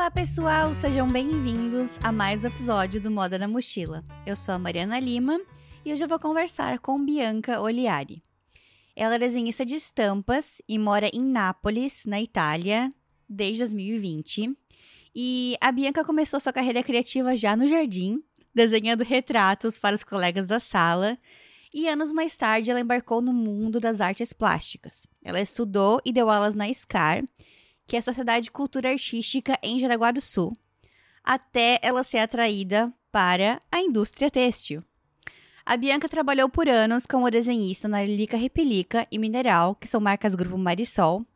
Olá, pessoal! Sejam bem-vindos a mais um episódio do Moda na Mochila. Eu sou a Mariana Lima e hoje eu vou conversar com Bianca Oliari. Ela é desenhista de estampas e mora em Nápoles, na Itália, desde 2020. E a Bianca começou sua carreira criativa já no jardim, desenhando retratos para os colegas da sala. E anos mais tarde, ela embarcou no mundo das artes plásticas. Ela estudou e deu aulas na SCAR, que é a Sociedade de Cultura Artística em Jaraguá do Sul, até ela ser atraída para a indústria têxtil. A Bianca trabalhou por anos como desenhista na Lilica Repelica e Mineral, que são marcas do grupo Marisol,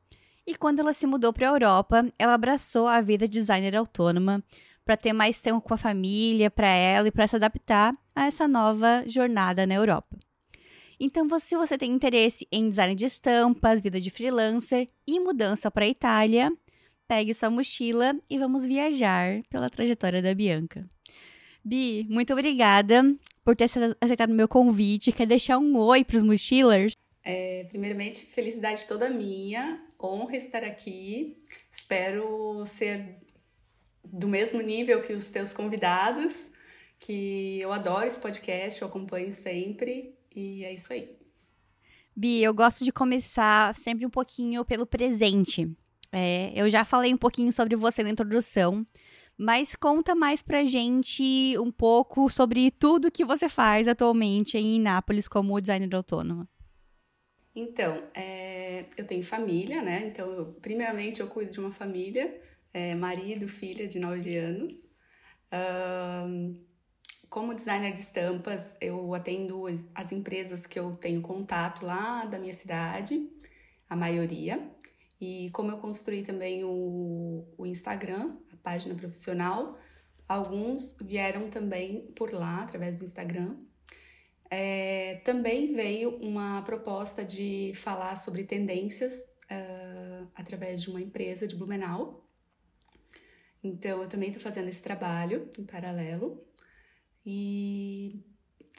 e quando ela se mudou para a Europa, ela abraçou a vida designer autônoma para ter mais tempo com a família, para ela e para se adaptar a essa nova jornada na Europa. Então, se você tem interesse em design de estampas, vida de freelancer e mudança para a Itália, pegue sua mochila e vamos viajar pela trajetória da Bianca. Bi, muito obrigada por ter aceitado meu convite. Quer deixar um oi para os mochilers? É, primeiramente, felicidade toda minha, honra estar aqui. Espero ser do mesmo nível que os teus convidados, que eu adoro esse podcast, eu acompanho sempre e é isso aí. Bi, eu gosto de começar sempre um pouquinho pelo presente. É, eu já falei um pouquinho sobre você na introdução, mas conta mais pra gente um pouco sobre tudo que você faz atualmente em Inápolis como designer autônoma. Então, é, eu tenho família, né? Então, eu, primeiramente, eu cuido de uma família, é, marido, filha de nove anos. Uh, como designer de estampas, eu atendo as empresas que eu tenho contato lá da minha cidade, a maioria. E como eu construí também o, o Instagram, a página profissional, alguns vieram também por lá, através do Instagram. É, também veio uma proposta de falar sobre tendências uh, através de uma empresa de Blumenau. Então, eu também estou fazendo esse trabalho em paralelo. E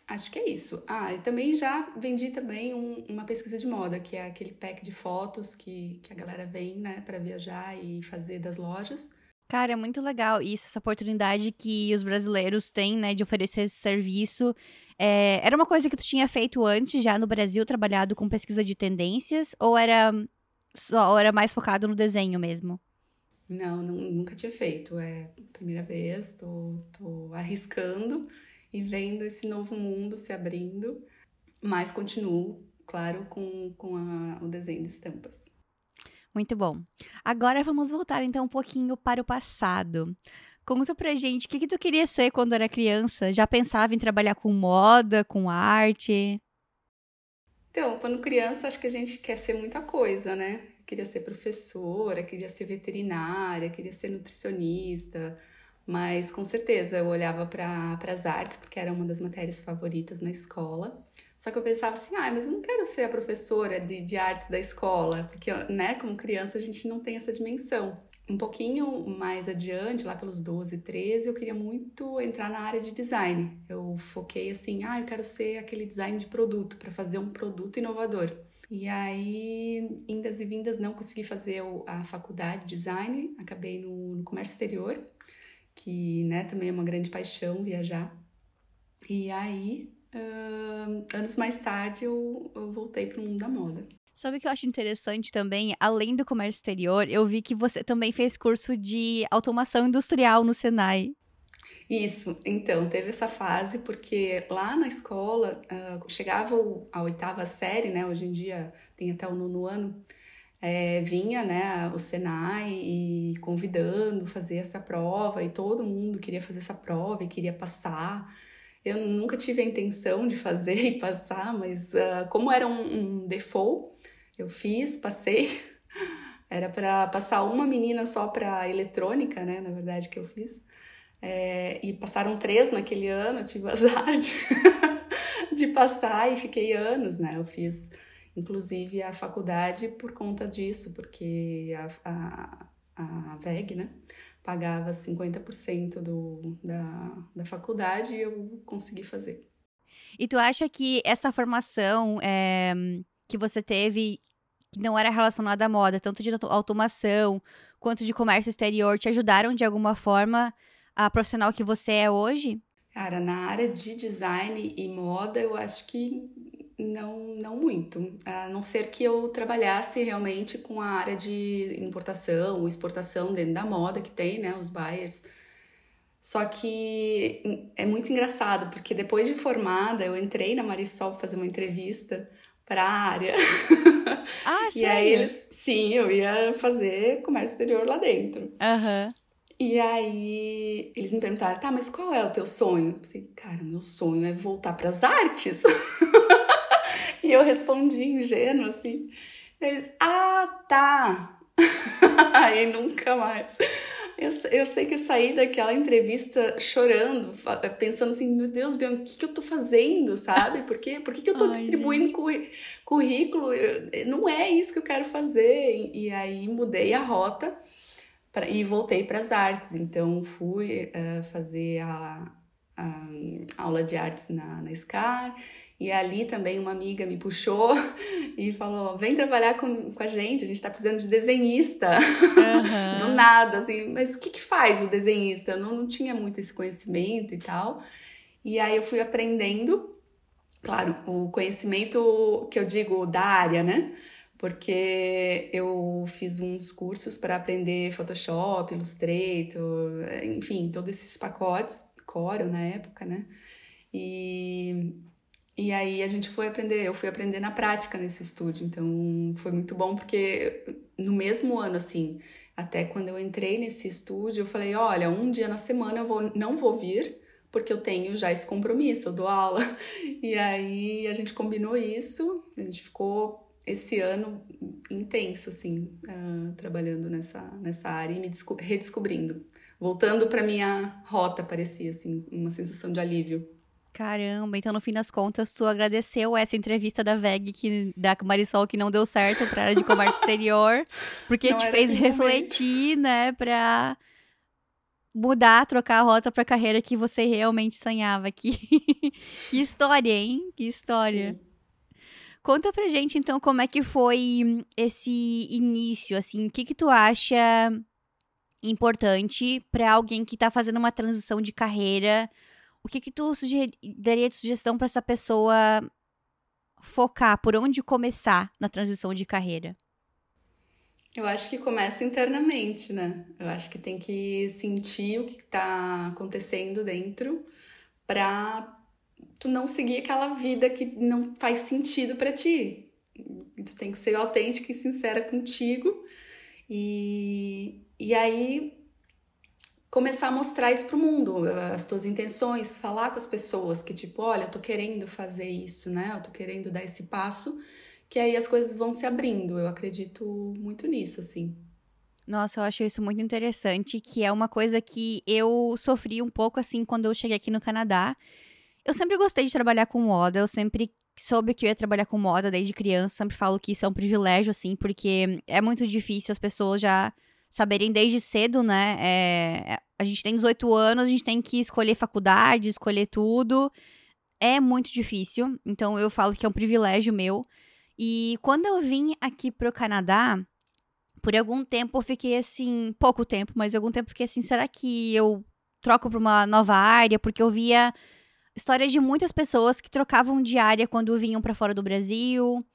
acho que é isso. Ah, e também já vendi também um, uma pesquisa de moda, que é aquele pack de fotos que, que a galera vem, né, para viajar e fazer das lojas. Cara, é muito legal isso, essa oportunidade que os brasileiros têm, né, de oferecer esse serviço. É, era uma coisa que tu tinha feito antes, já no Brasil, trabalhado com pesquisa de tendências, ou era só ou era mais focado no desenho mesmo? Não, não nunca tinha feito. É primeira vez, tô, tô arriscando e vendo esse novo mundo se abrindo, mas continuo, claro, com, com a, o desenho de estampas. Muito bom. Agora vamos voltar então um pouquinho para o passado. Conta pra gente o que, que tu queria ser quando era criança? Já pensava em trabalhar com moda, com arte? Então, quando criança, acho que a gente quer ser muita coisa, né? Queria ser professora, queria ser veterinária, queria ser nutricionista, mas com certeza eu olhava para as artes, porque era uma das matérias favoritas na escola. Só que eu pensava assim, ah, mas eu não quero ser a professora de, de artes da escola, porque, né, como criança a gente não tem essa dimensão. Um pouquinho mais adiante, lá pelos 12, 13, eu queria muito entrar na área de design. Eu foquei assim, ah, eu quero ser aquele design de produto, para fazer um produto inovador. E aí, indas e vindas, não consegui fazer a faculdade de design, acabei no, no comércio exterior, que né, também é uma grande paixão viajar. E aí, uh, anos mais tarde eu, eu voltei para o mundo da moda. Sabe o que eu acho interessante também? Além do comércio exterior, eu vi que você também fez curso de automação industrial no Senai. Isso, então, teve essa fase, porque lá na escola, uh, chegava a oitava série, né? Hoje em dia tem até o nono ano, é, vinha né, o Senai e convidando fazer essa prova, e todo mundo queria fazer essa prova e queria passar. Eu nunca tive a intenção de fazer e passar, mas uh, como era um, um default, eu fiz, passei. Era para passar uma menina só para eletrônica, né? Na verdade, que eu fiz. É, e passaram três naquele ano, eu tive azar de, de passar e fiquei anos, né? Eu fiz, inclusive, a faculdade por conta disso, porque a, a, a VEG, né? pagava 50% do, da, da faculdade e eu consegui fazer. E tu acha que essa formação é, que você teve, que não era relacionada à moda, tanto de automação quanto de comércio exterior, te ajudaram de alguma forma a profissional que você é hoje? Cara, na área de design e moda, eu acho que não, não muito. A não ser que eu trabalhasse realmente com a área de importação, exportação dentro da moda que tem, né? Os buyers. Só que é muito engraçado, porque depois de formada, eu entrei na Marisol fazer uma entrevista para a área. Ah, sério? E aí eles, sim, eu ia fazer comércio exterior lá dentro. Aham. Uhum. E aí eles me perguntaram, tá, mas qual é o teu sonho? Eu pensei, cara, meu sonho é voltar para as artes. e eu respondi ingênuo assim. Eles, ah, tá. aí nunca mais. Eu, eu sei que eu saí daquela entrevista chorando, pensando assim, meu Deus, Bianca, o que, que eu tô fazendo, sabe? Por, quê? Por que, que eu tô Ai, distribuindo currículo? Não é isso que eu quero fazer. E, e aí mudei a rota pra, e voltei para as artes. Então fui uh, fazer a, a, aula de artes na, na SCAR. E ali também uma amiga me puxou e falou: vem trabalhar com, com a gente, a gente tá precisando de desenhista. Uhum. Do nada, assim, mas o que, que faz o desenhista? Eu não, não tinha muito esse conhecimento e tal. E aí eu fui aprendendo, claro, o conhecimento que eu digo da área, né? Porque eu fiz uns cursos para aprender Photoshop, Illustrator, enfim, todos esses pacotes, Corel na época, né? E, e aí a gente foi aprender, eu fui aprender na prática nesse estúdio, então foi muito bom porque no mesmo ano, assim, até quando eu entrei nesse estúdio, eu falei, olha, um dia na semana eu vou, não vou vir, porque eu tenho já esse compromisso, eu dou aula. E aí a gente combinou isso, a gente ficou esse ano intenso, assim, uh, trabalhando nessa, nessa área e me redescobrindo. Voltando para minha rota, parecia, assim, uma sensação de alívio. Caramba, então no fim das contas, tu agradeceu essa entrevista da VEG, que, da Marisol, que não deu certo para área de comércio exterior, porque não te fez refletir, né, pra mudar, trocar a rota pra carreira que você realmente sonhava. Que, que história, hein? Que história. Sim. Conta pra gente, então, como é que foi esse início, assim, o que que tu acha importante para alguém que tá fazendo uma transição de carreira? O que que tu daria de sugestão para essa pessoa focar, por onde começar na transição de carreira? Eu acho que começa internamente, né? Eu acho que tem que sentir o que está acontecendo dentro para tu não seguir aquela vida que não faz sentido para ti. Tu tem que ser autêntica e sincera contigo. E, e aí começar a mostrar isso pro mundo, as tuas intenções, falar com as pessoas que tipo, olha, eu tô querendo fazer isso, né? Eu tô querendo dar esse passo, que aí as coisas vão se abrindo. Eu acredito muito nisso, assim. Nossa, eu acho isso muito interessante, que é uma coisa que eu sofri um pouco assim quando eu cheguei aqui no Canadá. Eu sempre gostei de trabalhar com moda, eu sempre soube que eu ia trabalhar com moda desde criança, sempre falo que isso é um privilégio, assim, porque é muito difícil as pessoas já saberem desde cedo, né? É, a gente tem 18 anos, a gente tem que escolher faculdade, escolher tudo. É muito difícil, então eu falo que é um privilégio meu. E quando eu vim aqui pro Canadá, por algum tempo eu fiquei assim, pouco tempo, mas algum tempo eu fiquei assim, será que eu troco pra uma nova área? Porque eu via histórias de muitas pessoas que trocavam de área quando vinham para fora do Brasil.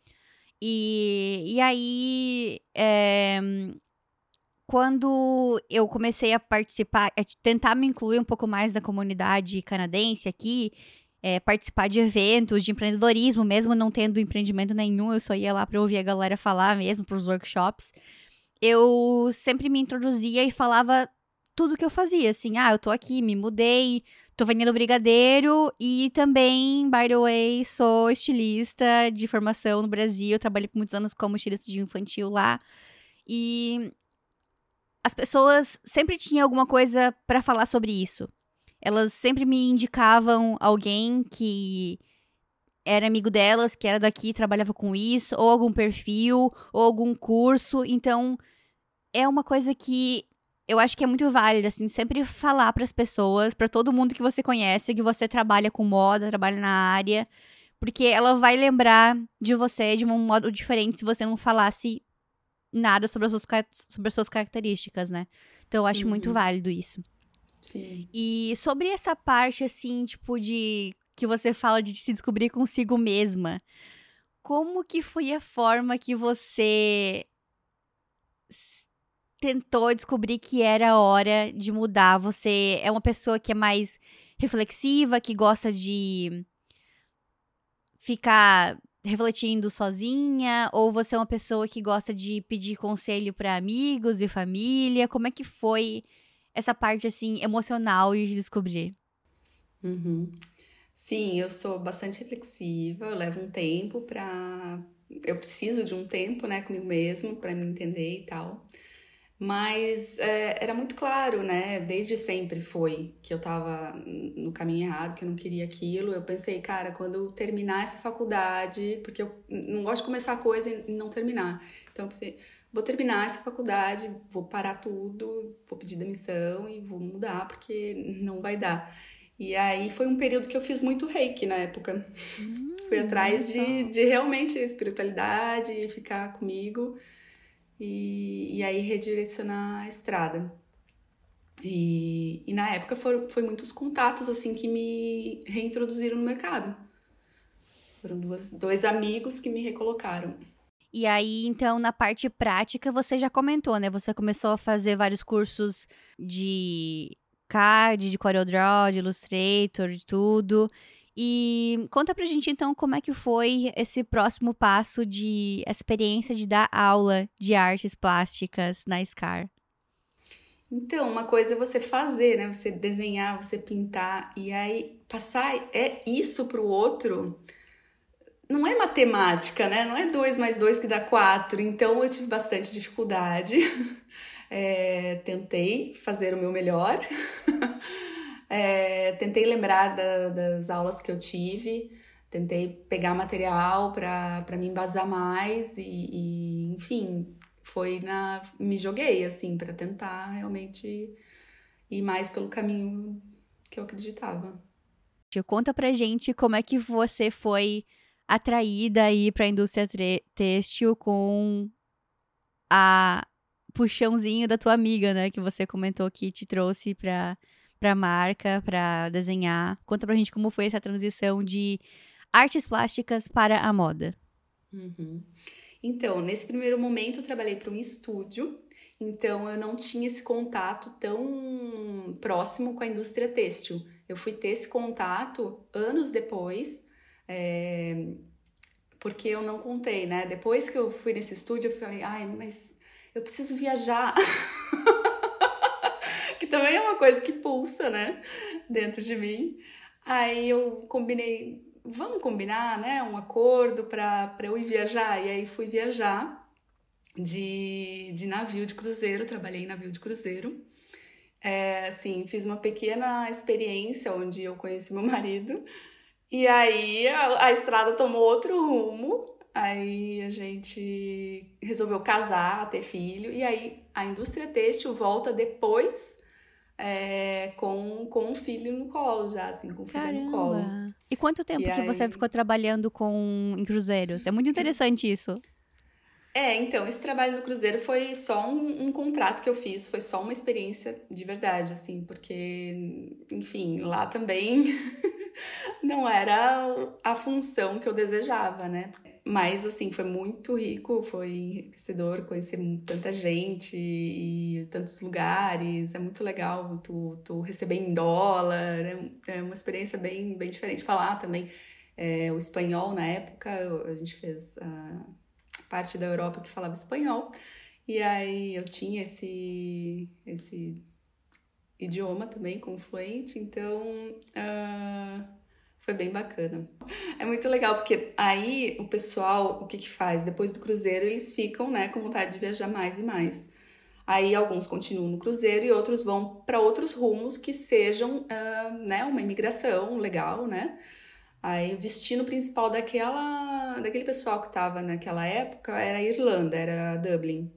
E, e aí, é, quando eu comecei a participar, a tentar me incluir um pouco mais na comunidade canadense aqui, é, participar de eventos de empreendedorismo, mesmo não tendo empreendimento nenhum, eu só ia lá para ouvir a galera falar mesmo, para os workshops. Eu sempre me introduzia e falava tudo que eu fazia, assim, ah, eu tô aqui, me mudei, tô vendendo brigadeiro e também, by the way, sou estilista de formação no Brasil, trabalhei por muitos anos como estilista de infantil lá. E as pessoas sempre tinham alguma coisa para falar sobre isso. Elas sempre me indicavam alguém que era amigo delas, que era daqui, trabalhava com isso, ou algum perfil, ou algum curso. Então, é uma coisa que eu acho que é muito válido, assim, sempre falar para as pessoas, para todo mundo que você conhece, que você trabalha com moda, trabalha na área, Porque ela vai lembrar de você de um modo diferente se você não falasse nada sobre as suas, sobre as suas características, né? Então eu acho uhum. muito válido isso. Sim. E sobre essa parte, assim, tipo, de que você fala de se descobrir consigo mesma, como que foi a forma que você tentou descobrir que era hora de mudar? Você é uma pessoa que é mais reflexiva, que gosta de ficar refletindo sozinha? Ou você é uma pessoa que gosta de pedir conselho para amigos e família? Como é que foi essa parte, assim, emocional de descobrir? Uhum. Sim, eu sou bastante reflexiva, eu levo um tempo para. Eu preciso de um tempo, né, comigo mesmo, para me entender e tal. Mas é, era muito claro, né? Desde sempre foi que eu tava no caminho errado, que eu não queria aquilo. Eu pensei, cara, quando eu terminar essa faculdade, porque eu não gosto de começar a coisa e não terminar. Então eu pensei, vou terminar essa faculdade, vou parar tudo, vou pedir demissão e vou mudar, porque não vai dar. E aí foi um período que eu fiz muito reiki na época. Hum, Fui atrás de, de realmente espiritualidade, ficar comigo e, e aí redirecionar a estrada. E, e na época foram, foi muitos contatos assim que me reintroduziram no mercado. Foram duas, dois amigos que me recolocaram. E aí, então, na parte prática, você já comentou, né? Você começou a fazer vários cursos de CAD, de CorelDRAW, de Illustrator, de tudo. E conta pra gente então como é que foi esse próximo passo de experiência de dar aula de artes plásticas na SCAR. Então, uma coisa é você fazer, né? Você desenhar, você pintar e aí passar é isso pro outro. Não é matemática, né? Não é dois mais dois que dá quatro. Então eu tive bastante dificuldade. É, tentei fazer o meu melhor. É, tentei lembrar da, das aulas que eu tive, tentei pegar material para me embasar mais e, e, enfim, foi na me joguei assim para tentar realmente ir mais pelo caminho que eu acreditava. Conta pra gente como é que você foi atraída aí para a indústria têxtil com a puxãozinho da tua amiga, né, que você comentou que te trouxe para para marca, para desenhar. Conta pra gente como foi essa transição de artes plásticas para a moda. Uhum. Então, nesse primeiro momento eu trabalhei para um estúdio, então eu não tinha esse contato tão próximo com a indústria têxtil. Eu fui ter esse contato anos depois, é... porque eu não contei, né? Depois que eu fui nesse estúdio, eu falei, ai, mas eu preciso viajar. também é uma coisa que pulsa, né? Dentro de mim. Aí eu combinei, vamos combinar, né? Um acordo para eu ir viajar. E aí fui viajar de, de navio de cruzeiro, trabalhei em navio de cruzeiro. É, assim, fiz uma pequena experiência onde eu conheci meu marido. E aí a, a estrada tomou outro rumo. Aí a gente resolveu casar, ter filho. E aí a indústria têxtil volta depois é, com, com um filho no colo já, assim, com um filho Caramba. no colo. E quanto tempo e que aí... você ficou trabalhando com em cruzeiros? É muito interessante isso. É, então, esse trabalho no Cruzeiro foi só um, um, contrato que eu fiz, foi só uma experiência de verdade, assim, porque, enfim, lá também não era a função que eu desejava, né? Mas, assim, foi muito rico, foi enriquecedor conhecer tanta gente e tantos lugares. É muito legal tu, tu receber em dólar, é, é uma experiência bem, bem diferente. Falar também é, o espanhol na época, a gente fez a parte da Europa que falava espanhol. E aí eu tinha esse, esse idioma também como fluente, então... Uh, foi bem bacana. É muito legal, porque aí o pessoal, o que que faz? Depois do cruzeiro, eles ficam, né, com vontade de viajar mais e mais. Aí alguns continuam no cruzeiro e outros vão para outros rumos que sejam, uh, né, uma imigração legal, né? Aí o destino principal daquela, daquele pessoal que estava naquela época era a Irlanda, era Dublin.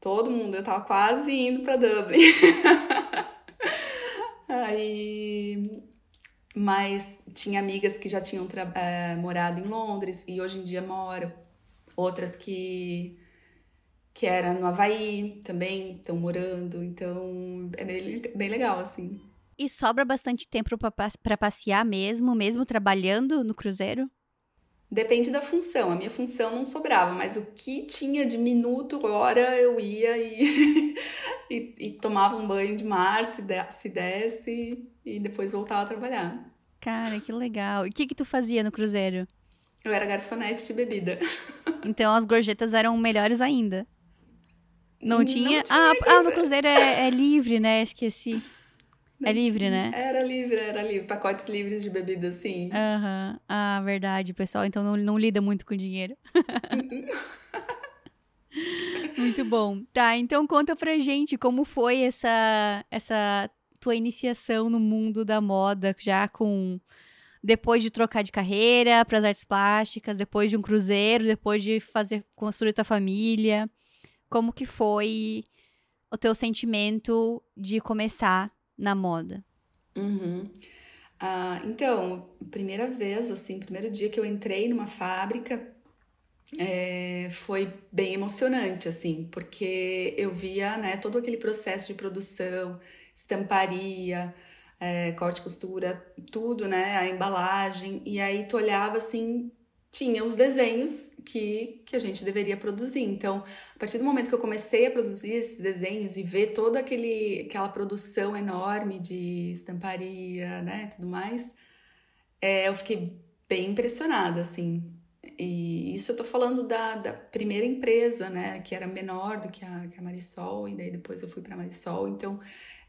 Todo mundo, eu tava quase indo para Dublin. Aí mas tinha amigas que já tinham é, morado em Londres e hoje em dia moram, outras que que era no Havaí também estão morando, então é bem, bem legal assim. E sobra bastante tempo para passear mesmo, mesmo trabalhando no cruzeiro? Depende da função. A minha função não sobrava, mas o que tinha de minuto, hora, eu ia e, e, e, tomava um banho de mar, se, de, se desse, e depois voltava a trabalhar. Cara, que legal. E o que, que tu fazia no cruzeiro? Eu era garçonete de bebida. Então as gorjetas eram melhores ainda. Não tinha? Não tinha ah, ah, no cruzeiro é, é livre, né? Esqueci. Não é livre, tinha. né? Era livre, era livre. Pacotes livres de bebida, sim. Aham. Uhum. Ah, verdade. Pessoal então não, não lida muito com dinheiro. muito bom. Tá, então conta pra gente como foi essa, essa tua iniciação no mundo da moda, já com depois de trocar de carreira para as artes plásticas, depois de um cruzeiro, depois de fazer construir tua família. Como que foi o teu sentimento de começar na moda? Uhum. Ah, então, primeira vez, assim, primeiro dia que eu entrei numa fábrica, é, foi bem emocionante, assim, porque eu via, né, todo aquele processo de produção, estamparia, é, corte, costura, tudo, né, a embalagem, e aí tu olhava, assim, tinha os desenhos que, que a gente deveria produzir. Então, a partir do momento que eu comecei a produzir esses desenhos e ver toda aquele, aquela produção enorme de estamparia, né, tudo mais, é, eu fiquei bem impressionada, assim. E isso eu tô falando da, da primeira empresa, né, que era menor do que a, que a Marisol, e daí depois eu fui para Marisol, então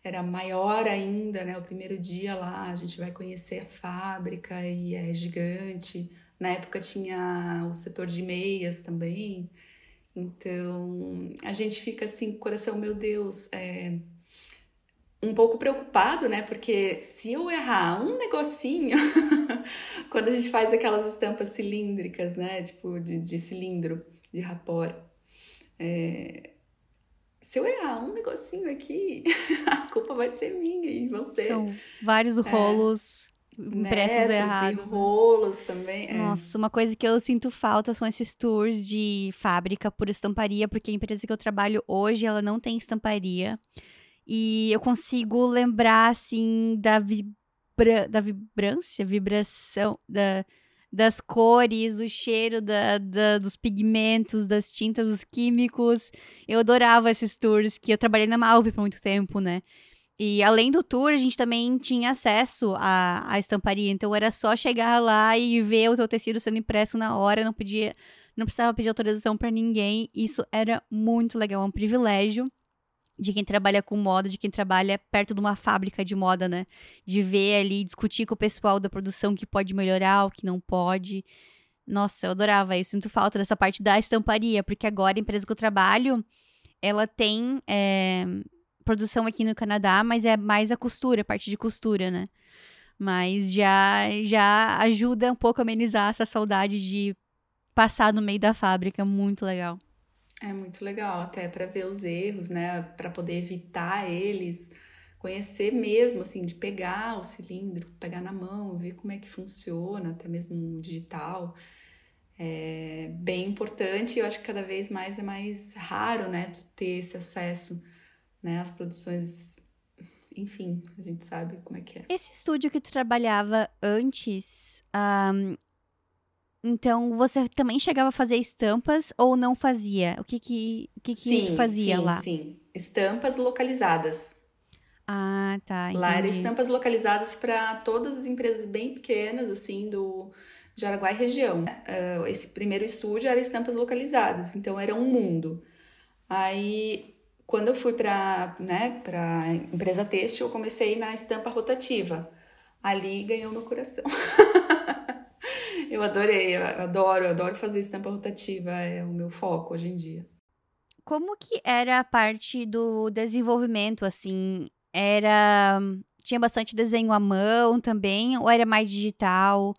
era maior ainda, né, o primeiro dia lá, a gente vai conhecer a fábrica e é gigante, na época tinha o setor de meias também. Então, a gente fica assim, coração, meu Deus, é, um pouco preocupado, né? Porque se eu errar um negocinho, quando a gente faz aquelas estampas cilíndricas, né? Tipo, de, de cilindro, de rapor. É, se eu errar um negocinho aqui, a culpa vai ser minha e vão ser. São vários é. rolos impressos errados. E rolos também. É. Nossa, uma coisa que eu sinto falta são esses tours de fábrica por estamparia, porque a empresa que eu trabalho hoje, ela não tem estamparia. E eu consigo lembrar, assim, da, vibra... da vibrância, vibração, da... das cores, o cheiro da, da, dos pigmentos, das tintas, dos químicos. Eu adorava esses tours, que eu trabalhei na Malve por muito tempo, né? E além do tour, a gente também tinha acesso à, à estamparia. Então era só chegar lá e ver o teu tecido sendo impresso na hora, não podia, não precisava pedir autorização para ninguém. Isso era muito legal, é um privilégio de quem trabalha com moda, de quem trabalha perto de uma fábrica de moda, né? De ver ali, discutir com o pessoal da produção que pode melhorar, o que não pode. Nossa, eu adorava isso. Sinto falta dessa parte da estamparia, porque agora a empresa que eu trabalho, ela tem é, produção aqui no Canadá, mas é mais a costura, a parte de costura, né? Mas já, já ajuda um pouco a amenizar essa saudade de passar no meio da fábrica. Muito legal. É muito legal, até para ver os erros, né? Para poder evitar eles, conhecer mesmo, assim, de pegar o cilindro, pegar na mão, ver como é que funciona, até mesmo digital. É bem importante. Eu acho que cada vez mais é mais raro, né? Ter esse acesso né? As produções, enfim, a gente sabe como é que é. Esse estúdio que tu trabalhava antes, um, então você também chegava a fazer estampas ou não fazia? O que que, o que, que sim, fazia sim, lá? Sim, estampas localizadas. Ah, tá. Entendi. Lá eram estampas localizadas para todas as empresas bem pequenas, assim, do Jaraguá e região. Uh, esse primeiro estúdio era estampas localizadas, então era um mundo. Aí quando eu fui para né, a empresa têxtil, eu comecei na estampa rotativa. Ali ganhou meu coração. eu adorei, eu adoro, eu adoro fazer estampa rotativa, é o meu foco hoje em dia. Como que era a parte do desenvolvimento, assim? Era... Tinha bastante desenho à mão também, ou era mais digital?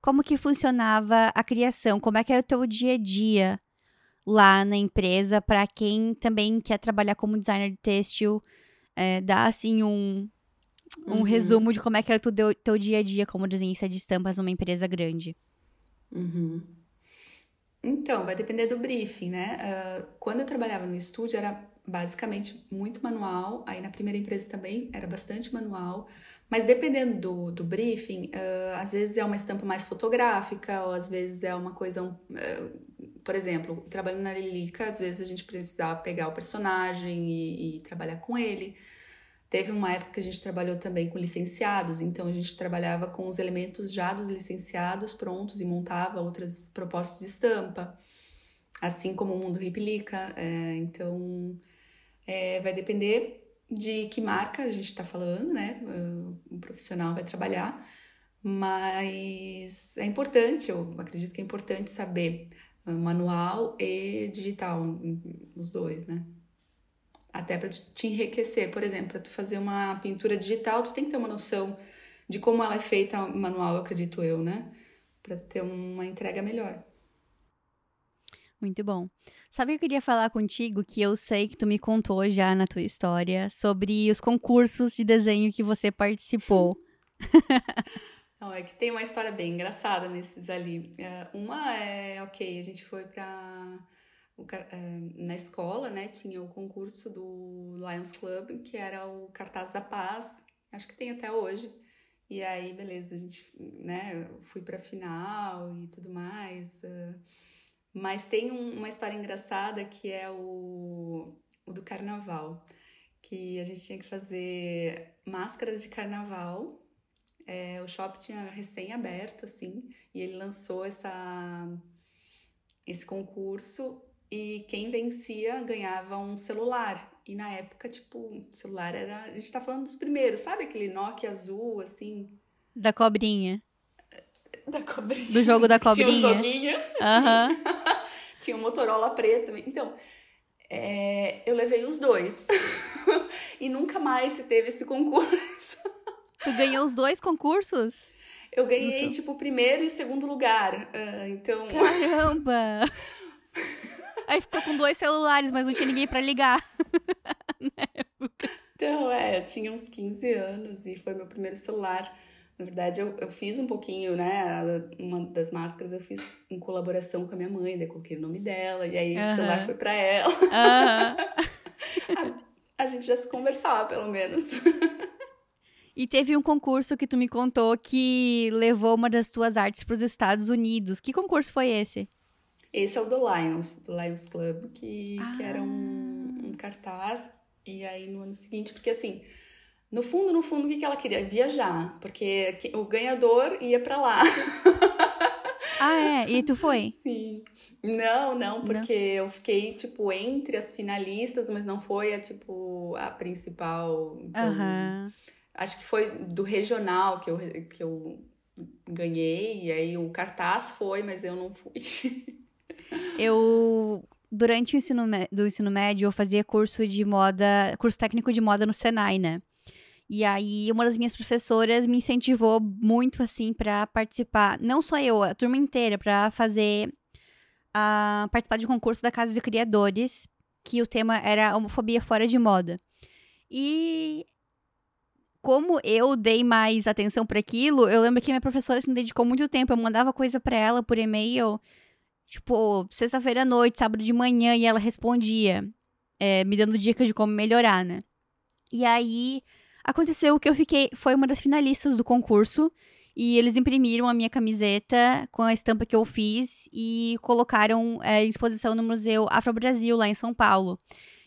Como que funcionava a criação? Como é que era o teu dia a dia? lá na empresa para quem também quer trabalhar como designer de têxtil, é, dar assim um, um uhum. resumo de como é que era o teu, teu dia a dia como desenhista de estampas numa empresa grande. Uhum. Então, vai depender do briefing, né? Uh, quando eu trabalhava no estúdio, era basicamente muito manual. Aí na primeira empresa também era bastante manual. Mas dependendo do, do briefing, uh, às vezes é uma estampa mais fotográfica, ou às vezes é uma coisa. Uh, por exemplo, trabalhando na Lilica, às vezes a gente precisava pegar o personagem e, e trabalhar com ele. Teve uma época que a gente trabalhou também com licenciados, então a gente trabalhava com os elementos já dos licenciados prontos e montava outras propostas de estampa, assim como o mundo replica. É, então é, vai depender de que marca a gente está falando, né? O profissional vai trabalhar, mas é importante, eu acredito que é importante saber ah, manual e digital, os dois, né? Até para te enriquecer, por exemplo, para tu fazer uma pintura digital, tu tem que ter uma noção de como ela é feita manual, eu acredito eu, né? Para ter uma entrega melhor. Muito bom. Sabe que eu queria falar contigo que eu sei que tu me contou já na tua história sobre os concursos de desenho que você participou. Não, é que tem uma história bem engraçada nesses ali. É, uma é, ok, a gente foi pra. É, na escola, né, tinha o concurso do Lions Club, que era o Cartaz da Paz, acho que tem até hoje. E aí, beleza, a gente, né, fui pra final e tudo mais. Uh, mas tem um, uma história engraçada que é o, o do carnaval, que a gente tinha que fazer máscaras de carnaval. É, o shopping tinha recém-aberto, assim, e ele lançou essa, esse concurso e quem vencia ganhava um celular. E na época, tipo, celular era. A gente tá falando dos primeiros, sabe aquele Nokia azul, assim? Da cobrinha. Da cobrinha. Do jogo da cobrinha. Tinha um joguinho. Aham. Tinha um Motorola preto. Então, é, eu levei os dois. e nunca mais se teve esse concurso. Tu ganhou os dois concursos? Eu ganhei, Isso. tipo, primeiro e segundo lugar. Uh, então. Caramba! Aí ficou com dois celulares, mas não tinha ninguém para ligar. então, é, eu tinha uns 15 anos e foi meu primeiro celular. Na verdade, eu, eu fiz um pouquinho, né? Uma das máscaras eu fiz em colaboração com a minha mãe, daí coloquei o nome dela, e aí uhum. o celular foi pra ela. Uhum. a, a gente já se conversava, pelo menos. E teve um concurso que tu me contou que levou uma das tuas artes para os Estados Unidos. Que concurso foi esse? Esse é o do Lions, do Lions Club, que, ah. que era um, um cartaz. E aí no ano seguinte, porque assim, no fundo, no fundo, o que, que ela queria? Viajar, porque o ganhador ia para lá. Ah, é? E tu foi? Sim. Não, não, porque não. eu fiquei, tipo, entre as finalistas, mas não foi a, tipo, a principal. Então, uhum. Acho que foi do regional que eu, que eu ganhei, e aí o cartaz foi, mas eu não fui. eu durante o ensino, do ensino médio, eu fazia curso de moda, curso técnico de moda no Senai, né? E aí, uma das minhas professoras me incentivou muito, assim, para participar. Não só eu, a turma inteira, para fazer. Uh, participar de um concurso da Casa de Criadores, que o tema era homofobia fora de moda. E como eu dei mais atenção para aquilo, eu lembro que minha professora se dedicou muito tempo. Eu mandava coisa para ela por e-mail, tipo, sexta-feira à noite, sábado de manhã, e ela respondia, é, me dando dicas de como melhorar, né? E aí, Aconteceu que eu fiquei. Foi uma das finalistas do concurso. E eles imprimiram a minha camiseta com a estampa que eu fiz e colocaram é, em exposição no Museu Afro Brasil, lá em São Paulo.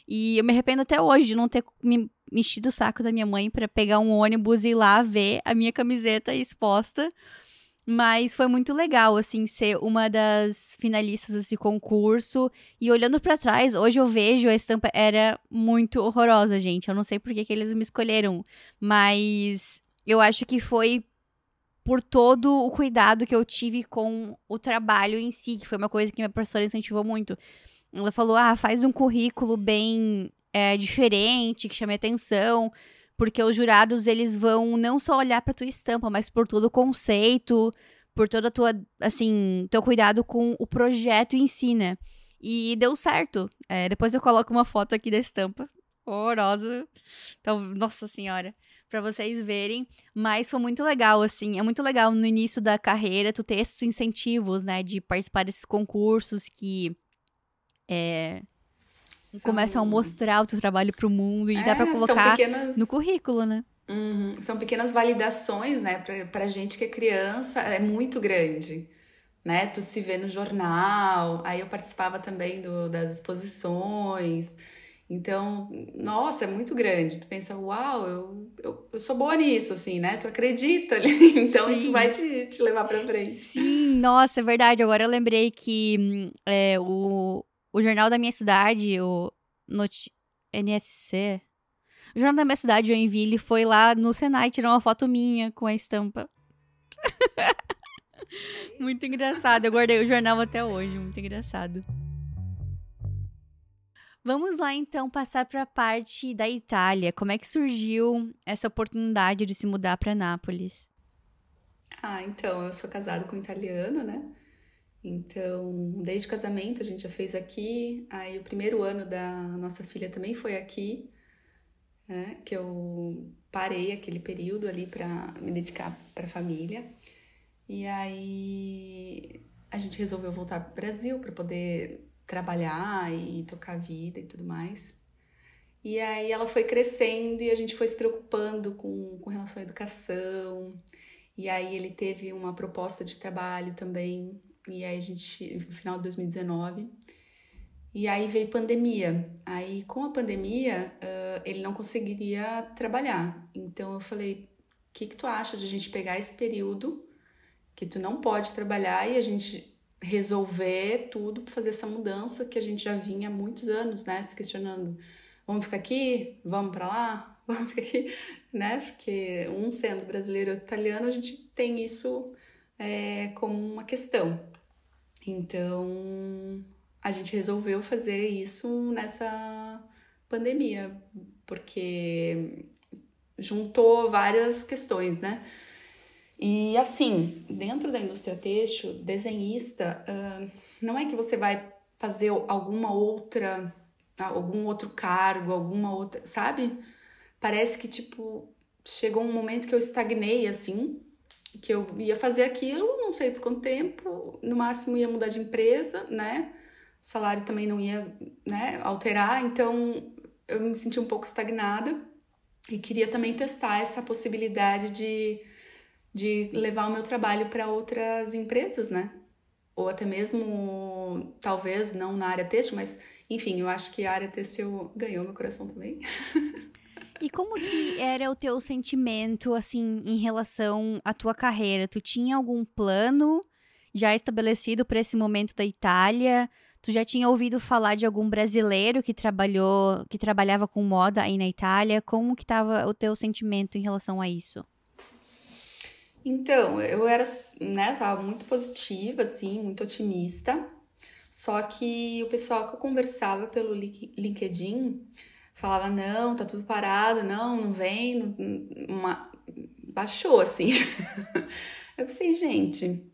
E eu me arrependo até hoje de não ter me enchido o saco da minha mãe para pegar um ônibus e ir lá ver a minha camiseta exposta. Mas foi muito legal, assim, ser uma das finalistas desse concurso. E olhando para trás, hoje eu vejo a estampa era muito horrorosa, gente. Eu não sei por que, que eles me escolheram. Mas eu acho que foi por todo o cuidado que eu tive com o trabalho em si, que foi uma coisa que minha professora incentivou muito. Ela falou: ah, faz um currículo bem é, diferente, que chame atenção porque os jurados eles vão não só olhar para tua estampa, mas por todo o conceito, por toda a tua, assim, teu cuidado com o projeto em si, né? E deu certo. É, depois eu coloco uma foto aqui da estampa. Horrorosa. Então, nossa senhora. para vocês verem, mas foi muito legal, assim, é muito legal no início da carreira tu ter esses incentivos, né, de participar desses concursos que é, São... começam a mostrar o teu trabalho pro mundo e é, dá pra colocar pequenas... no currículo, né? Uhum. São pequenas validações, né, pra, pra gente que é criança, é muito grande né? Tu se vê no jornal, aí eu participava também do, das exposições. Então, nossa, é muito grande. Tu pensa, uau, eu, eu, eu sou boa nisso, assim, né? Tu acredita ali. Então, Sim. isso vai te, te levar pra frente. Sim, nossa, é verdade. Agora eu lembrei que é, o, o jornal da minha cidade, o Noti NSC, o jornal da minha cidade, o Joinville, foi lá no Senai tirar uma foto minha com a estampa. muito engraçado. Eu guardei o jornal até hoje, muito engraçado. Vamos lá então passar para a parte da Itália. Como é que surgiu essa oportunidade de se mudar para Nápoles? Ah, então, eu sou casada com um italiano, né? Então, desde o casamento a gente já fez aqui. Aí o primeiro ano da nossa filha também foi aqui, né? Que eu parei aquele período ali para me dedicar para a família. E aí a gente resolveu voltar para o Brasil para poder trabalhar e tocar a vida e tudo mais. E aí ela foi crescendo e a gente foi se preocupando com, com relação à educação. E aí ele teve uma proposta de trabalho também. E aí a gente, no final de 2019. E aí veio pandemia. Aí com a pandemia, uh, ele não conseguiria trabalhar. Então eu falei, o que, que tu acha de a gente pegar esse período que tu não pode trabalhar e a gente resolver tudo para fazer essa mudança que a gente já vinha há muitos anos, né, se questionando, vamos ficar aqui, vamos para lá, vamos ficar aqui, né, porque um sendo brasileiro ou italiano, a gente tem isso é, como uma questão. Então, a gente resolveu fazer isso nessa pandemia, porque juntou várias questões, né? E assim, dentro da indústria têxtil, desenhista, uh, não é que você vai fazer alguma outra, algum outro cargo, alguma outra, sabe? Parece que, tipo, chegou um momento que eu estagnei, assim, que eu ia fazer aquilo, não sei por quanto tempo, no máximo ia mudar de empresa, né? O salário também não ia, né, alterar, então eu me senti um pouco estagnada e queria também testar essa possibilidade de de levar o meu trabalho para outras empresas, né? Ou até mesmo, talvez não na área têxtil, mas enfim, eu acho que a área têxtil ganhou meu coração também. E como que era o teu sentimento, assim, em relação à tua carreira? Tu tinha algum plano já estabelecido para esse momento da Itália? Tu já tinha ouvido falar de algum brasileiro que trabalhou, que trabalhava com moda aí na Itália? Como que estava o teu sentimento em relação a isso? Então, eu era, né, eu tava muito positiva, assim, muito otimista. Só que o pessoal que eu conversava pelo LinkedIn falava: não, tá tudo parado, não, não vem, não, uma... baixou, assim. eu pensei, gente,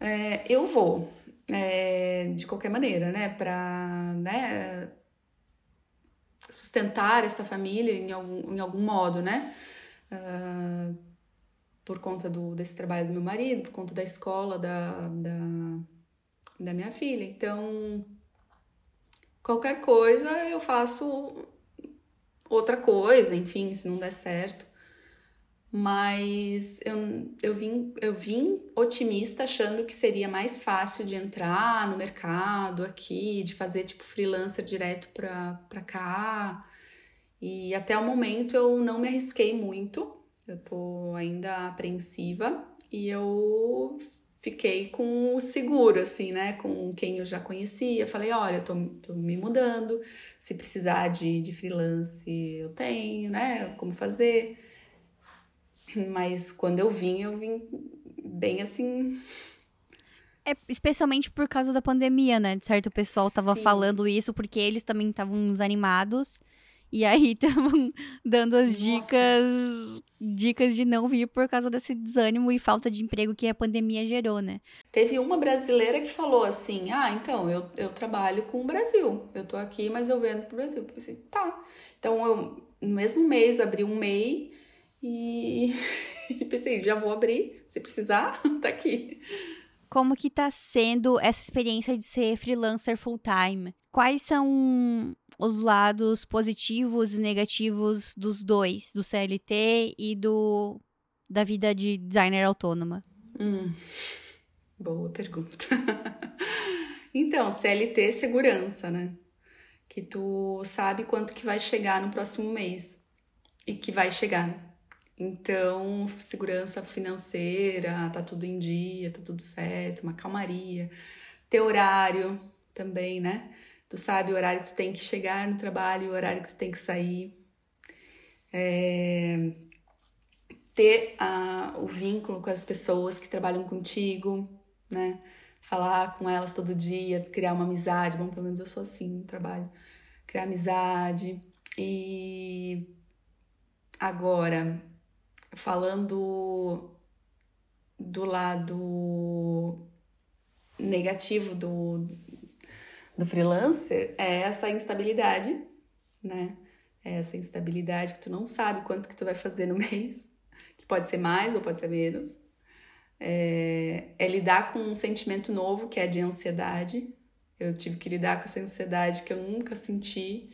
é, eu vou, é, de qualquer maneira, né, pra né, sustentar essa família em algum, em algum modo, né. Uh, por conta do, desse trabalho do meu marido, por conta da escola da, da, da minha filha. Então, qualquer coisa eu faço outra coisa, enfim, se não der certo. Mas eu, eu, vim, eu vim otimista achando que seria mais fácil de entrar no mercado aqui, de fazer tipo freelancer direto para cá. E até o momento eu não me arrisquei muito, eu tô ainda apreensiva e eu fiquei com o seguro, assim, né? Com quem eu já conhecia. Falei, olha, tô, tô me mudando, se precisar de, de freelance eu tenho, né? Como fazer. Mas quando eu vim, eu vim bem assim. É, especialmente por causa da pandemia, né? De certo, o pessoal tava Sim. falando isso porque eles também estavam desanimados. E aí estavam dando as dicas dicas de não vir por causa desse desânimo e falta de emprego que a pandemia gerou, né? Teve uma brasileira que falou assim: Ah, então, eu, eu trabalho com o Brasil. Eu tô aqui, mas eu vendo pro Brasil. Eu pensei, tá. Então, eu, no mesmo mês, abri um MEI E, e pensei, já vou abrir, se precisar, tá aqui. Como que tá sendo essa experiência de ser freelancer full time? Quais são os lados positivos e negativos dos dois, do CLT e do da vida de designer autônoma? Hum, boa pergunta. então, CLT é segurança, né? Que tu sabe quanto que vai chegar no próximo mês e que vai chegar. Então, segurança financeira, tá tudo em dia, tá tudo certo, uma calmaria. Ter horário também, né? Tu sabe o horário que tu tem que chegar no trabalho, o horário que tu tem que sair. É ter a, o vínculo com as pessoas que trabalham contigo, né? Falar com elas todo dia, criar uma amizade. Bom, pelo menos eu sou assim no trabalho. Criar amizade. E agora, falando do lado negativo do, do freelancer, é essa instabilidade, né? É essa instabilidade que tu não sabe quanto que tu vai fazer no mês que pode ser mais ou pode ser menos. É, é lidar com um sentimento novo, que é de ansiedade. Eu tive que lidar com essa ansiedade que eu nunca senti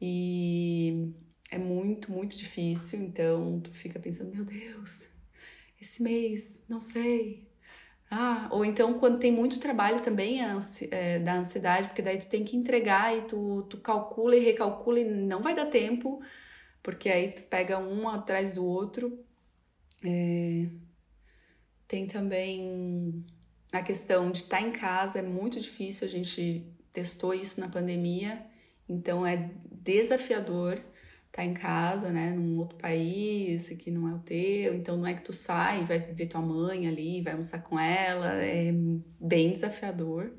e é muito, muito difícil. Então, tu fica pensando, meu Deus, esse mês, não sei. Ah, ou então quando tem muito trabalho também ansi é, da ansiedade, porque daí tu tem que entregar e tu, tu calcula e recalcula e não vai dar tempo, porque aí tu pega um atrás do outro. É, tem também a questão de estar tá em casa, é muito difícil, a gente testou isso na pandemia, então é desafiador tá em casa, né, num outro país que não é o teu, então não é que tu sai, vai ver tua mãe ali, vai almoçar com ela, é bem desafiador.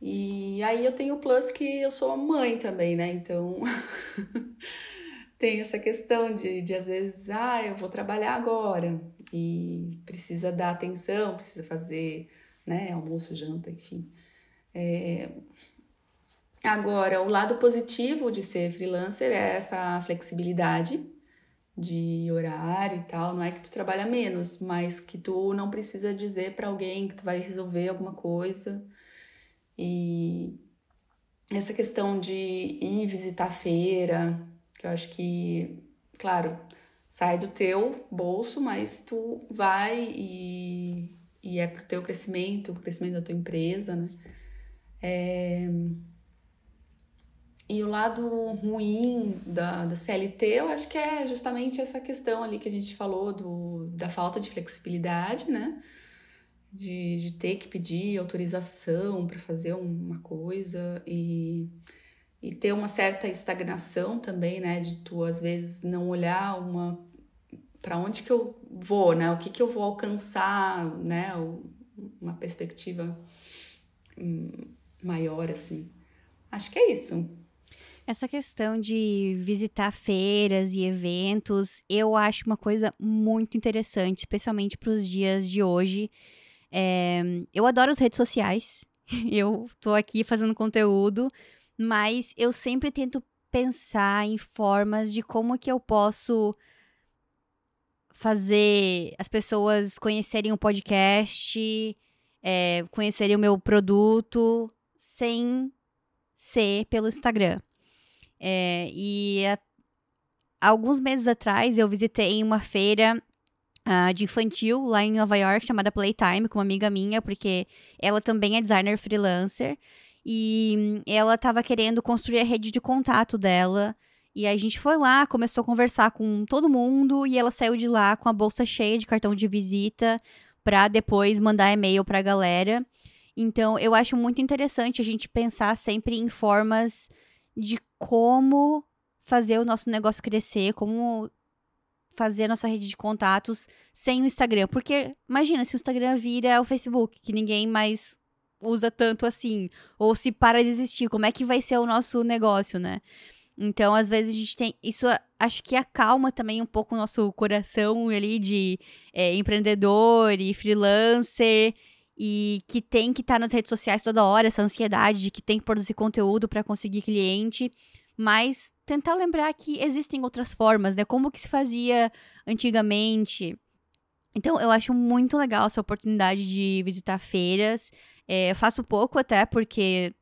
E aí eu tenho o plus que eu sou mãe também, né, então tem essa questão de, de às vezes, ah, eu vou trabalhar agora e precisa dar atenção, precisa fazer, né, almoço, janta, enfim. É... Agora, o lado positivo de ser freelancer é essa flexibilidade de horário e tal. Não é que tu trabalha menos, mas que tu não precisa dizer para alguém que tu vai resolver alguma coisa. E essa questão de ir visitar feira, que eu acho que, claro, sai do teu bolso, mas tu vai e, e é pro teu crescimento, pro crescimento da tua empresa, né? É... E o lado ruim da, da CLT, eu acho que é justamente essa questão ali que a gente falou do, da falta de flexibilidade, né? De, de ter que pedir autorização para fazer uma coisa e e ter uma certa estagnação também, né, de tu às vezes não olhar uma para onde que eu vou, né, o que que eu vou alcançar, né, uma perspectiva hum, maior assim. Acho que é isso. Essa questão de visitar feiras e eventos, eu acho uma coisa muito interessante, especialmente para os dias de hoje. É, eu adoro as redes sociais. Eu tô aqui fazendo conteúdo, mas eu sempre tento pensar em formas de como que eu posso fazer as pessoas conhecerem o podcast, é, conhecerem o meu produto sem ser pelo Instagram. É, e a, alguns meses atrás eu visitei uma feira uh, de infantil lá em Nova York chamada Playtime com uma amiga minha, porque ela também é designer freelancer. E ela estava querendo construir a rede de contato dela. E a gente foi lá, começou a conversar com todo mundo e ela saiu de lá com a bolsa cheia de cartão de visita para depois mandar e-mail para a galera. Então, eu acho muito interessante a gente pensar sempre em formas de como fazer o nosso negócio crescer, como fazer a nossa rede de contatos sem o Instagram. Porque imagina se o Instagram vira o Facebook, que ninguém mais usa tanto assim, ou se para de existir, como é que vai ser o nosso negócio, né? Então, às vezes a gente tem. Isso acho que acalma também um pouco o nosso coração ali de é, empreendedor e freelancer e que tem que estar tá nas redes sociais toda hora, essa ansiedade de que tem que produzir conteúdo para conseguir cliente. mas tentar lembrar que existem outras formas, né? Como que se fazia antigamente. Então, eu acho muito legal essa oportunidade de visitar feiras. É, eu faço pouco até, porque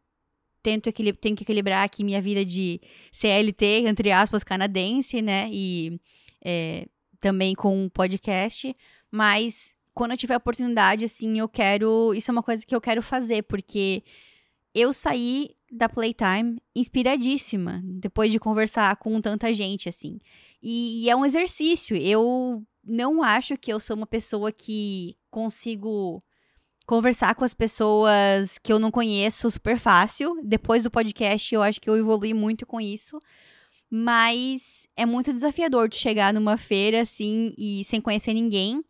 tento tenho que equilibrar aqui minha vida de CLT, entre aspas, canadense, né? E é, também com um podcast. Mas quando eu tiver oportunidade, assim, eu quero. Isso é uma coisa que eu quero fazer, porque eu saí da Playtime inspiradíssima, depois de conversar com tanta gente, assim. E, e é um exercício. Eu não acho que eu sou uma pessoa que consigo conversar com as pessoas que eu não conheço super fácil. Depois do podcast, eu acho que eu evolui muito com isso. Mas é muito desafiador de chegar numa feira assim e sem conhecer ninguém.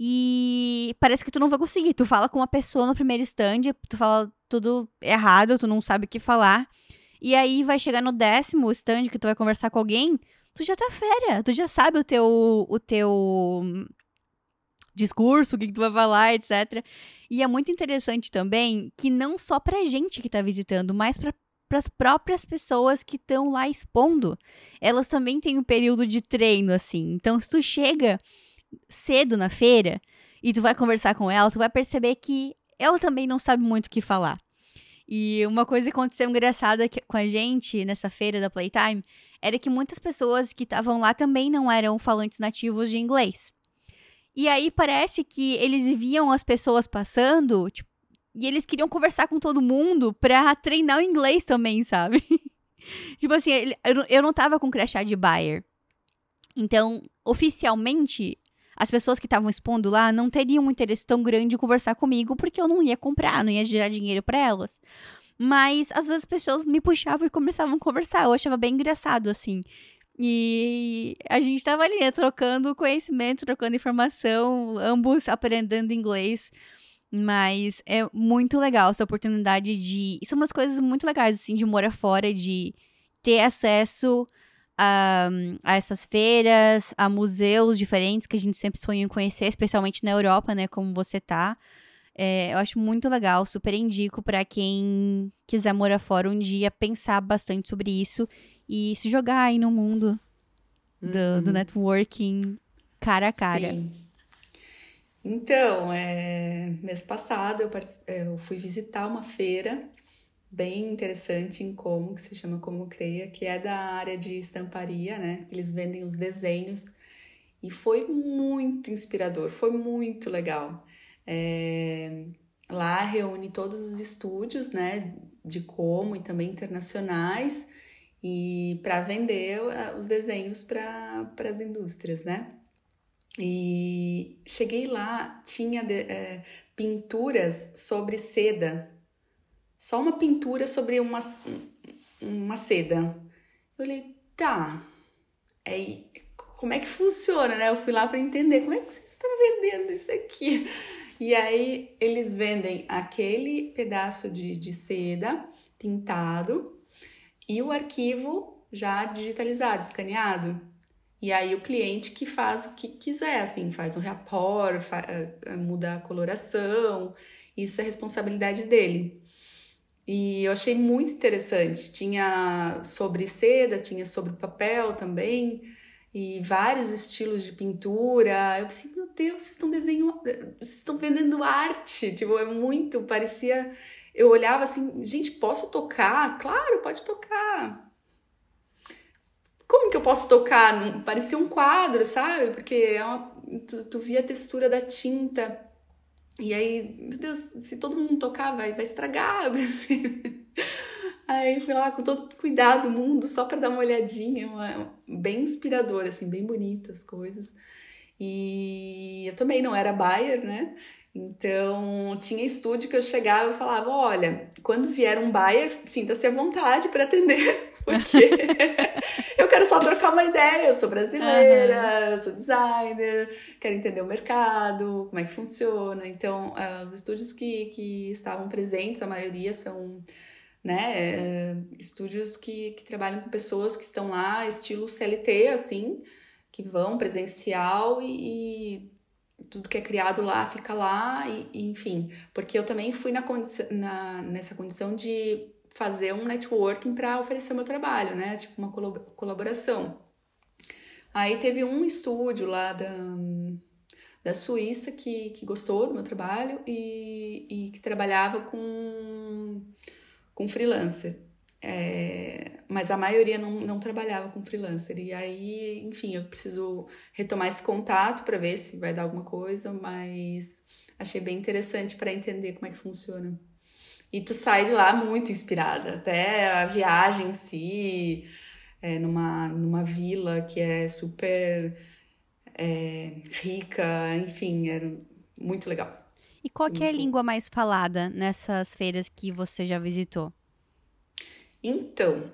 E parece que tu não vai conseguir. Tu fala com uma pessoa no primeiro stand, tu fala tudo errado, tu não sabe o que falar. E aí vai chegar no décimo stand que tu vai conversar com alguém, tu já tá fera, tu já sabe o teu o teu discurso, o que, que tu vai falar, etc. E é muito interessante também que não só pra gente que tá visitando, mas pra para as próprias pessoas que estão lá expondo. Elas também têm um período de treino, assim. Então, se tu chega cedo na feira e tu vai conversar com ela, tu vai perceber que ela também não sabe muito o que falar. E uma coisa que aconteceu engraçada com a gente nessa feira da Playtime era que muitas pessoas que estavam lá também não eram falantes nativos de inglês. E aí parece que eles viam as pessoas passando, tipo, e eles queriam conversar com todo mundo pra treinar o inglês também, sabe? tipo assim, eu não tava com crachá de buyer. Então, oficialmente, as pessoas que estavam expondo lá não teriam um interesse tão grande em conversar comigo, porque eu não ia comprar, não ia gerar dinheiro para elas. Mas às vezes as pessoas me puxavam e começavam a conversar. Eu achava bem engraçado, assim. E a gente tava ali, né, trocando conhecimento, trocando informação, ambos aprendendo inglês. Mas é muito legal essa oportunidade de. Isso é uma das coisas muito legais, assim, de morar fora, de ter acesso a, a essas feiras, a museus diferentes que a gente sempre sonha em conhecer, especialmente na Europa, né? Como você tá. É, eu acho muito legal, super indico para quem quiser morar fora um dia pensar bastante sobre isso e se jogar aí no mundo do, uhum. do networking cara a cara. Sim. Então, é, mês passado eu, eu fui visitar uma feira bem interessante em Como, que se chama Como Creia, que é da área de estamparia, né? Eles vendem os desenhos e foi muito inspirador, foi muito legal. É, lá reúne todos os estúdios, né, de Como e também internacionais e para vender uh, os desenhos para as indústrias, né? E cheguei lá, tinha de, é, pinturas sobre seda, só uma pintura sobre uma, uma seda. Eu falei, tá, é, como é que funciona, né? Eu fui lá para entender como é que vocês estão vendendo isso aqui. E aí eles vendem aquele pedaço de, de seda pintado e o arquivo já digitalizado, escaneado. E aí o cliente que faz o que quiser, assim, faz um rapport, eh, muda a coloração, isso é responsabilidade dele. E eu achei muito interessante. Tinha sobre seda, tinha sobre papel também, e vários estilos de pintura. Eu pensei, meu Deus, vocês estão desenhando, vocês estão vendendo arte. Tipo, é muito, parecia. Eu olhava assim, gente, posso tocar? Claro, pode tocar. Como que eu posso tocar? Parecia um quadro, sabe? Porque é uma, tu, tu via a textura da tinta. E aí, meu Deus, se todo mundo tocar, vai, vai estragar. aí fui lá com todo cuidado do mundo, só para dar uma olhadinha, uma, bem inspirador, assim, bem bonito as coisas. E eu também não era buyer, né? Então, tinha estúdio que eu chegava e falava: olha, quando vier um buyer, sinta-se à vontade para atender, porque eu quero só trocar uma ideia. Eu sou brasileira, uhum. eu sou designer, quero entender o mercado, como é que funciona. Então, uh, os estúdios que, que estavam presentes, a maioria são né, é, estúdios que, que trabalham com pessoas que estão lá, estilo CLT, assim, que vão presencial e, e tudo que é criado lá fica lá, e, e enfim, porque eu também fui na, na nessa condição de fazer um networking para oferecer meu trabalho, né? Tipo uma colaboração. Aí teve um estúdio lá da, da Suíça que, que gostou do meu trabalho e, e que trabalhava com, com freelancer. É, mas a maioria não, não trabalhava com freelancer. E aí, enfim, eu preciso retomar esse contato para ver se vai dar alguma coisa, mas achei bem interessante para entender como é que funciona. E tu sai de lá muito inspirada, até a viagem em si, é, numa, numa vila que é super é, rica, enfim, era muito legal. E qual que é a língua mais falada nessas feiras que você já visitou? Então,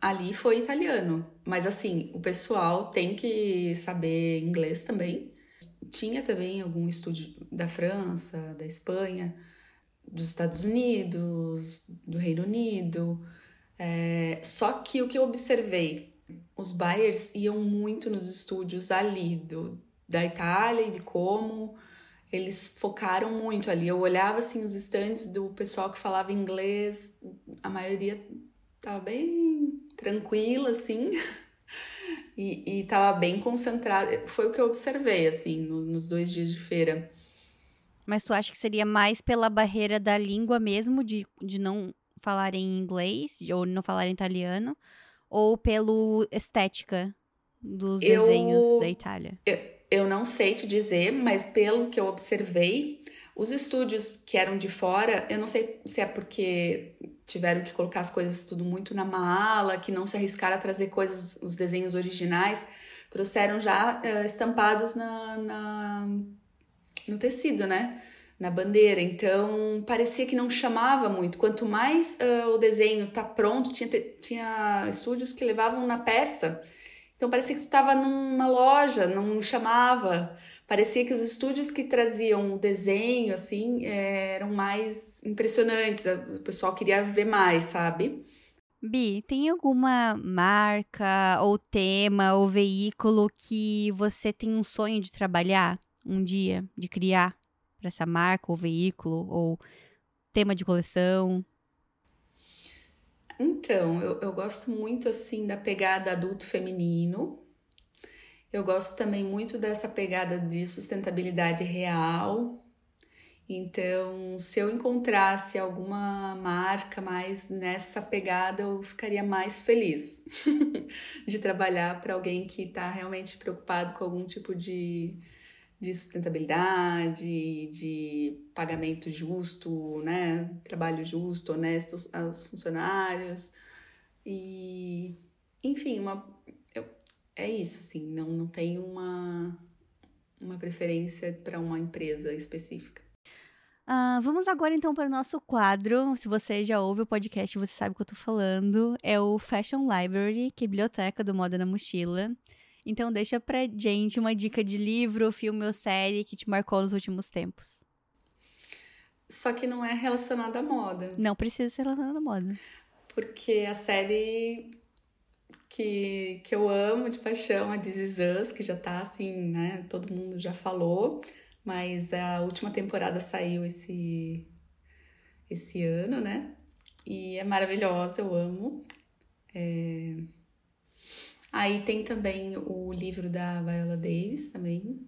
ali foi italiano, mas assim, o pessoal tem que saber inglês também. Tinha também algum estúdio da França, da Espanha, dos Estados Unidos, do Reino Unido. É, só que o que eu observei, os buyers iam muito nos estúdios ali do, da Itália e de como eles focaram muito ali. Eu olhava assim os estandes do pessoal que falava inglês, a maioria tava bem tranquila assim. E, e tava bem concentrada. Foi o que eu observei, assim, no, nos dois dias de feira. Mas tu acha que seria mais pela barreira da língua mesmo, de, de não falarem inglês ou não falarem italiano? Ou pelo estética dos eu, desenhos da Itália? Eu, eu não sei te dizer, mas pelo que eu observei, os estúdios que eram de fora, eu não sei se é porque tiveram que colocar as coisas tudo muito na mala, que não se arriscaram a trazer coisas, os desenhos originais, trouxeram já uh, estampados na, na, no tecido, né? Na bandeira. Então parecia que não chamava muito. Quanto mais uh, o desenho tá pronto, tinha, tinha estúdios que levavam na peça então parecia que tu estava numa loja, não chamava. Parecia que os estúdios que traziam o desenho, assim, é, eram mais impressionantes. O pessoal queria ver mais, sabe? Bi, tem alguma marca ou tema ou veículo que você tem um sonho de trabalhar um dia, de criar para essa marca ou veículo ou tema de coleção? Então, eu, eu gosto muito assim da pegada adulto feminino. Eu gosto também muito dessa pegada de sustentabilidade real. Então, se eu encontrasse alguma marca mais nessa pegada, eu ficaria mais feliz de trabalhar para alguém que está realmente preocupado com algum tipo de, de sustentabilidade, de pagamento justo, né? Trabalho justo, honesto aos funcionários. E, enfim, uma, eu, é isso, assim, não, não tenho uma, uma preferência para uma empresa específica. Uh, vamos agora então para o nosso quadro. Se você já ouve o podcast, você sabe o que eu tô falando. É o Fashion Library, que é biblioteca do Moda na Mochila. Então deixa pra gente uma dica de livro, filme ou série que te marcou nos últimos tempos. Só que não é relacionado à moda. Não precisa ser relacionado à moda. Porque a série que, que eu amo de paixão é This Is Us, que já tá assim, né? Todo mundo já falou. Mas a última temporada saiu esse, esse ano, né? E é maravilhosa, eu amo. É... Aí tem também o livro da Viola Davis também,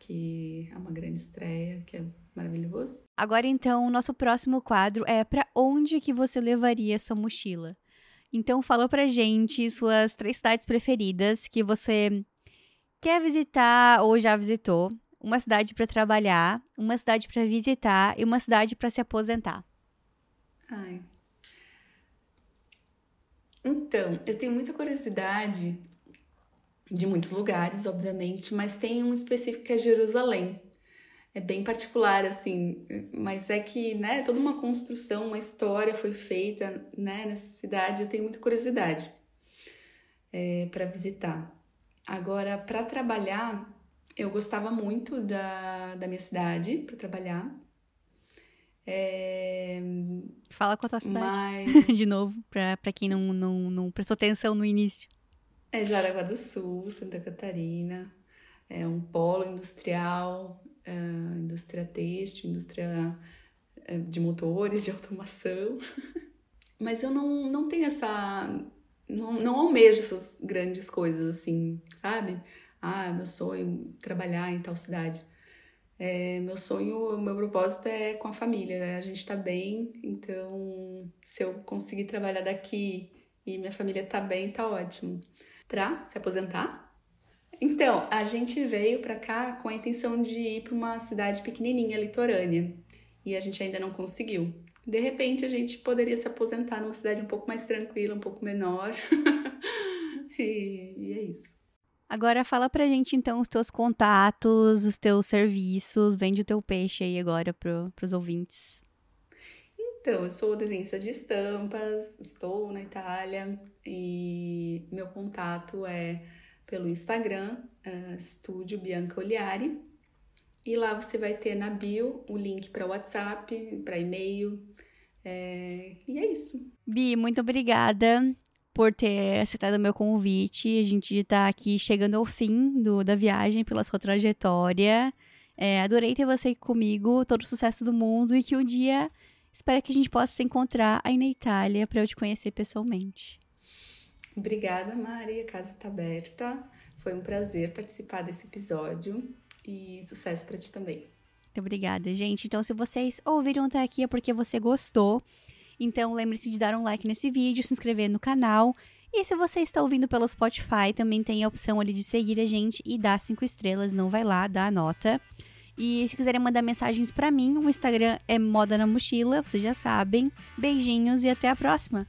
que é uma grande estreia, que é maravilhoso. Agora então, o nosso próximo quadro é para onde que você levaria sua mochila? Então fala pra gente suas três cidades preferidas que você quer visitar ou já visitou, uma cidade para trabalhar, uma cidade para visitar e uma cidade para se aposentar. Ai, então, eu tenho muita curiosidade de muitos lugares, obviamente, mas tem um específico que é Jerusalém. É bem particular, assim, mas é que, né, toda uma construção, uma história foi feita, né, nessa cidade. Eu tenho muita curiosidade é, para visitar. Agora, para trabalhar, eu gostava muito da, da minha cidade para trabalhar. É... Fala com a tua cidade. Mas... De novo, para quem não, não, não prestou atenção no início. É Jaraguá do Sul, Santa Catarina. É um polo industrial, uh, indústria têxtil, indústria é, de motores, de automação. Mas eu não, não tenho essa. Não, não almejo essas grandes coisas assim, sabe? Ah, meu sonho trabalhar em tal cidade. É, meu sonho, meu propósito é com a família, né? A gente tá bem, então se eu conseguir trabalhar daqui e minha família tá bem, tá ótimo. Pra se aposentar? Então, a gente veio pra cá com a intenção de ir pra uma cidade pequenininha, litorânea, e a gente ainda não conseguiu. De repente, a gente poderia se aposentar numa cidade um pouco mais tranquila, um pouco menor. e, e é isso. Agora fala pra gente então os teus contatos, os teus serviços, vende o teu peixe aí agora pro, pros ouvintes. Então, eu sou desenhista de estampas, estou na Itália e meu contato é pelo Instagram, uh, Estúdio Bianca Oliari. E lá você vai ter na bio o link para WhatsApp, para e-mail. É... E é isso. Bi, muito obrigada por ter aceitado o meu convite. A gente está aqui chegando ao fim do, da viagem pela sua trajetória. É, adorei ter você aqui comigo, todo o sucesso do mundo e que um dia espero que a gente possa se encontrar aí na Itália para eu te conhecer pessoalmente. Obrigada, Mari. A casa está aberta. Foi um prazer participar desse episódio e sucesso para ti também. Muito obrigada, gente. Então, se vocês ouviram até aqui é porque você gostou. Então lembre-se de dar um like nesse vídeo, se inscrever no canal. E se você está ouvindo pelo Spotify, também tem a opção ali de seguir a gente e dar cinco estrelas. Não vai lá, dá a nota. E se quiserem mandar mensagens para mim, o Instagram é Moda na Mochila, vocês já sabem. Beijinhos e até a próxima!